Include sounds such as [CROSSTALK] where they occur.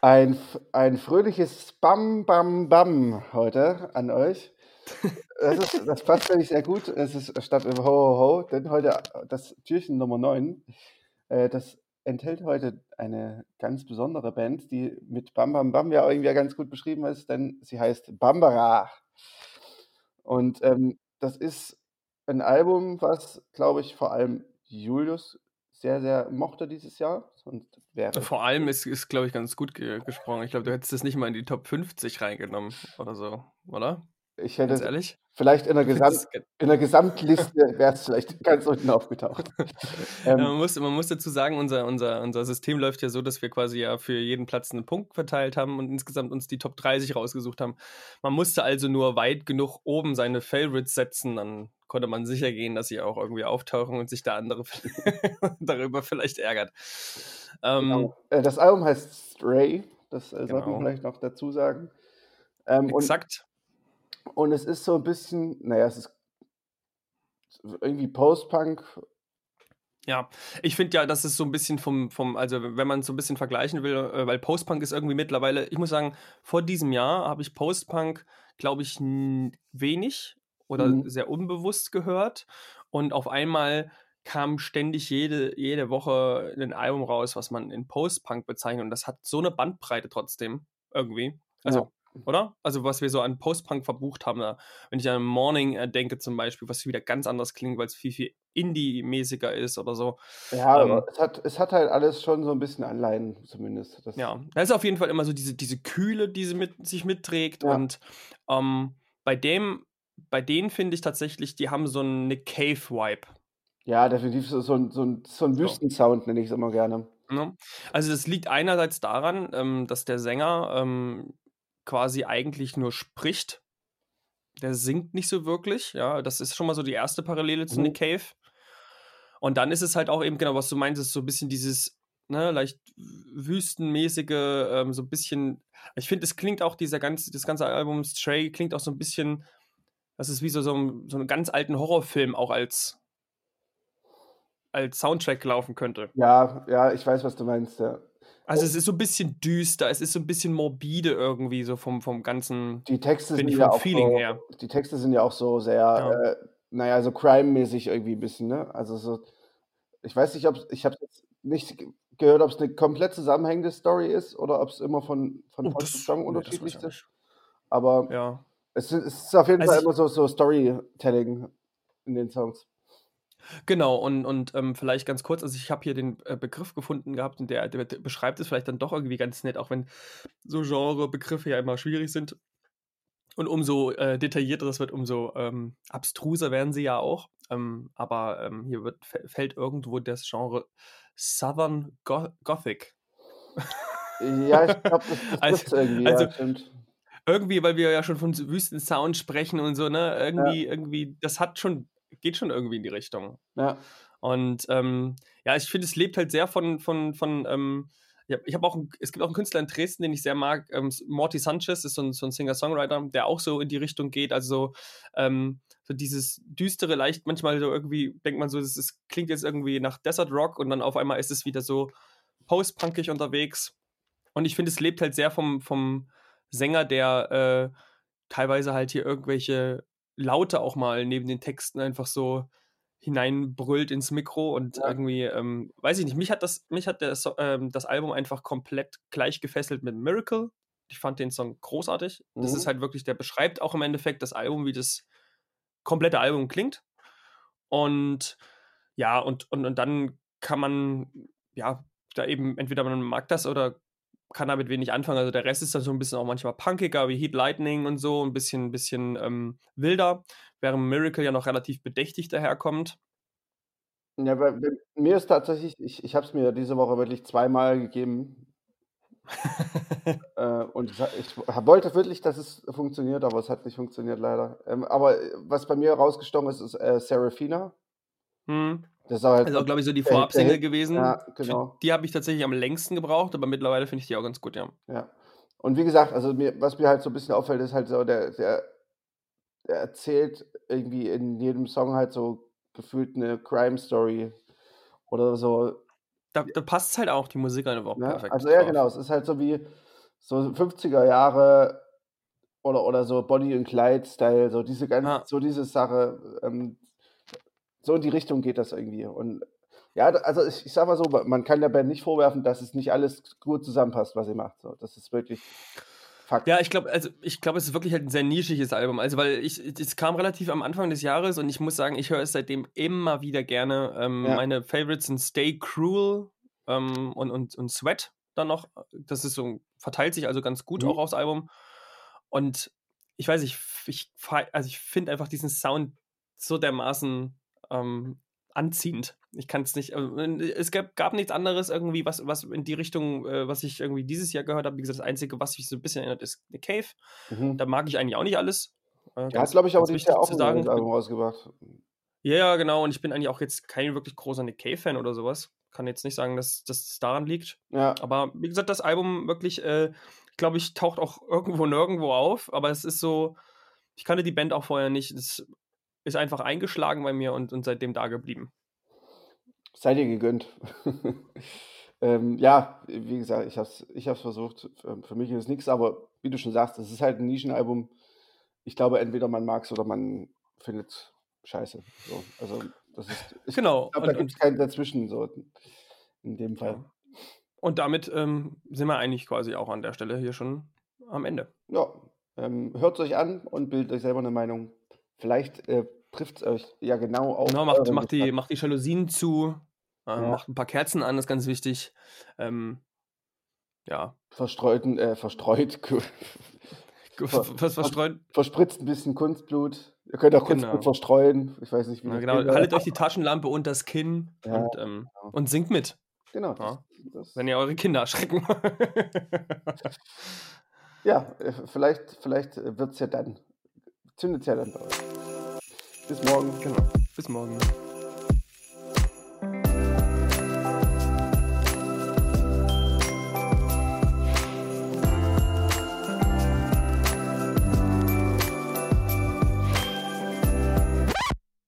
Ein, ein fröhliches Bam, Bam, Bam heute an euch. Das, ist, das passt wirklich sehr gut. Es ist statt Ho, Ho, Ho, denn heute das Türchen Nummer 9, äh, das enthält heute eine ganz besondere Band, die mit Bam, Bam, Bam ja irgendwie ganz gut beschrieben ist, denn sie heißt Bambara. Und ähm, das ist ein Album, was, glaube ich, vor allem Julius sehr, sehr mochte dieses Jahr. Sonst wäre Vor allem ist, ist glaube ich, ganz gut ge gesprochen. Ich glaube, du hättest es nicht mal in die Top 50 reingenommen oder so, oder? Ich hätte Ganz ehrlich? vielleicht in der, [LAUGHS] Gesamt, in der Gesamtliste wäre es vielleicht [LAUGHS] ganz unten aufgetaucht. [LAUGHS] ähm, ja, man, muss, man muss dazu sagen, unser, unser, unser System läuft ja so, dass wir quasi ja für jeden Platz einen Punkt verteilt haben und insgesamt uns die Top 30 rausgesucht haben. Man musste also nur weit genug oben seine Favorites setzen, dann konnte man sicher gehen, dass sie auch irgendwie auftauchen und sich der andere darüber vielleicht ärgert. Ähm, genau. Äh, das Album heißt Stray, das äh, genau. sollte man vielleicht noch dazu sagen. Ähm, Exakt. Und, es ist so ein bisschen, naja, es ist irgendwie Post-Punk. Ja, ich finde ja, das ist so ein bisschen vom, vom also wenn man so ein bisschen vergleichen will, äh, weil Post-Punk ist irgendwie mittlerweile, ich muss sagen, vor diesem Jahr habe ich Post-Punk, glaube ich, wenig oder mhm. sehr unbewusst gehört. Und auf einmal kam ständig jede, jede Woche ein Album raus, was man in Post-Punk bezeichnet. Und das hat so eine Bandbreite trotzdem irgendwie. Also, ja. Oder? Also, was wir so an Post-Punk verbucht haben. Da, wenn ich an Morning äh, denke zum Beispiel, was wieder ganz anders klingt, weil es viel, viel Indie-mäßiger ist oder so. Ja, ähm, es, hat, es hat halt alles schon so ein bisschen Anleihen zumindest. Das ja, da ist auf jeden Fall immer so diese, diese Kühle, die sie mit sich mitträgt. Ja. Und ähm, bei dem bei denen finde ich tatsächlich, die haben so Nick Cave-Vibe. Ja, definitiv so, so, ein, so, ein, so ein Wüstensound, nenne ich es immer gerne. Ja. Also das liegt einerseits daran, ähm, dass der Sänger ähm, quasi eigentlich nur spricht. Der singt nicht so wirklich. Ja, das ist schon mal so die erste Parallele zu mhm. Nick Cave. Und dann ist es halt auch eben genau, was du meintest, so ein bisschen dieses ne, leicht wüstenmäßige, ähm, so ein bisschen. Ich finde, es klingt auch dieser ganze, das ganze Album Stray klingt auch so ein bisschen das ist wie so, so, so einen ganz alten Horrorfilm auch als, als Soundtrack laufen könnte. Ja, ja, ich weiß, was du meinst, ja. Also es ist so ein bisschen düster, es ist so ein bisschen morbide irgendwie, so vom, vom ganzen die Texte sind ja auch Feeling so, her. Die Texte sind ja auch so sehr, ja. äh, naja, so crime-mäßig irgendwie ein bisschen, ne? Also so, ich weiß nicht, ob ich habe jetzt nicht gehört, ob es eine komplett zusammenhängende Story ist oder ob es immer von, von oh, Song unterschiedlich ist. Aber ja. Es ist auf jeden also Fall immer so, so Storytelling in den Songs. Genau, und, und ähm, vielleicht ganz kurz, also ich habe hier den äh, Begriff gefunden gehabt und der, der, beschreibt es vielleicht dann doch irgendwie ganz nett, auch wenn so Genre-Begriffe ja immer schwierig sind. Und umso äh, detaillierter das wird, umso ähm, abstruser werden sie ja auch. Ähm, aber ähm, hier wird, fällt irgendwo das Genre Southern Go Gothic. Ja, ich glaube, das, [LAUGHS] das also, irgendwie, also, ja, stimmt irgendwie, weil wir ja schon von Wüstensound sprechen und so, ne? Irgendwie, ja. irgendwie, das hat schon, geht schon irgendwie in die Richtung. Ja. Und ähm, ja, ich finde, es lebt halt sehr von, von, von, ähm, ich habe auch, ein, es gibt auch einen Künstler in Dresden, den ich sehr mag. Ähm, Morty Sanchez ist so ein, so ein Singer-Songwriter, der auch so in die Richtung geht. Also ähm, so dieses düstere, leicht manchmal so irgendwie denkt man so, das ist, klingt jetzt irgendwie nach Desert Rock und dann auf einmal ist es wieder so post-punkig unterwegs. Und ich finde, es lebt halt sehr vom, vom, Sänger, der äh, teilweise halt hier irgendwelche Laute auch mal neben den Texten einfach so hineinbrüllt ins Mikro und ja. irgendwie, ähm, weiß ich nicht, mich hat das, mich hat das, ähm, das Album einfach komplett gleich gefesselt mit Miracle. Ich fand den Song großartig. Mhm. Das ist mhm. halt wirklich, der beschreibt auch im Endeffekt das Album, wie das komplette Album klingt. Und ja, und, und, und dann kann man, ja, da eben entweder man mag das oder kann damit wenig anfangen. Also der Rest ist dann so ein bisschen auch manchmal punkiger, wie Heat Lightning und so, ein bisschen, bisschen ähm, wilder, während Miracle ja noch relativ bedächtig daherkommt. Ja, bei, bei mir ist tatsächlich, ich, ich habe es mir diese Woche wirklich zweimal gegeben. [LAUGHS] äh, und ich, wollte wirklich, dass es funktioniert, aber es hat nicht funktioniert leider. Ähm, aber äh, was bei mir rausgestochen ist, ist äh, Serafina. Hm. Das ist halt also, glaube ich, so die Vorabsingle gewesen. Ja, genau. Die habe ich tatsächlich am längsten gebraucht, aber mittlerweile finde ich die auch ganz gut, ja. Ja. Und wie gesagt, also mir, was mir halt so ein bisschen auffällt, ist halt so, der, der, der erzählt irgendwie in jedem Song halt so gefühlt eine Crime-Story oder so. Da, da passt halt auch die Musik einfach ja, perfekt. Also ja, drauf. genau. Es ist halt so wie, so 50er Jahre oder, oder so Bonnie und Clyde-Style, so diese ganz, Ja. so diese Sache, ähm, so in die Richtung geht das irgendwie. Und ja, also ich, ich sag mal so, man kann der Band nicht vorwerfen, dass es nicht alles gut zusammenpasst, was sie macht. So, das ist wirklich Fakt. Ja, ich glaube, also ich glaube, es ist wirklich halt ein sehr nischiges Album. Also, weil ich, es kam relativ am Anfang des Jahres und ich muss sagen, ich höre es seitdem immer wieder gerne. Ähm, Ja. Meine Favorites sind Stay Cruel ähm, und, und, und Sweat dann noch. Das ist so, verteilt sich also ganz gut Mhm. auch aufs Album. Und ich weiß, ich, ich, also ich finde einfach diesen Sound so dermaßen ähm, anziehend. Ich kann es nicht. äh, Es gab, gab nichts anderes irgendwie, was, was in die Richtung, äh, was ich irgendwie dieses Jahr gehört habe. Wie gesagt, das Einzige, was mich so ein bisschen erinnert, ist The Cave. Mhm. Da mag ich eigentlich auch nicht alles. Äh, ganz- glaube ich, aber dieses wichtig Jahr auch zu ein Album rausgebracht. Ja, ja, genau. Und ich bin eigentlich auch jetzt kein wirklich großer Nick Cave-Fan oder sowas. Kann jetzt nicht sagen, dass es daran liegt. Ja, Aber wie gesagt, das Album wirklich, äh, glaube ich, taucht auch irgendwo nirgendwo auf. Aber es ist so, ich kannte die Band auch vorher nicht. Es ist einfach eingeschlagen bei mir und, und seitdem da geblieben. sei dir gegönnt. [LAUGHS] ähm, ja, wie gesagt, ich habe es ich hab's versucht. Für, für mich ist es nichts, aber wie du schon sagst, es ist halt ein Nischenalbum. Ich glaube, entweder man mag es oder man findet scheiße. So, also, das ist, ich [LAUGHS] Genau. glaube, da gibt es keinen dazwischen, so in dem Fall. ja. und damit ähm, sind wir eigentlich quasi auch an der Stelle hier schon am Ende. Ja, ähm, hört es euch an und bildet euch selber eine Meinung. Vielleicht äh, trifft es euch ja genau auf. Genau, macht, euren macht, die, macht die Jalousien zu, äh, Ja. macht ein paar Kerzen an, das ist ganz wichtig. Ähm, ja, Verstreuten, äh, verstreut, [LAUGHS] Ver- [LAUGHS] was verstreut. verspritzt ein bisschen Kunstblut. Ihr könnt auch Genau. Kunstblut verstreuen. Ich weiß nicht, wie das genau, haltet euch die Taschenlampe unter das Kinn Ja, und, ähm, genau. und singt mit, Genau. Ja. Das, das, wenn ihr eure Kinder erschrecken. [LAUGHS] ja, äh, vielleicht, vielleicht wird es ja dann. Zündet es ja dann bei euch. Bis morgen. genau. Bis morgen.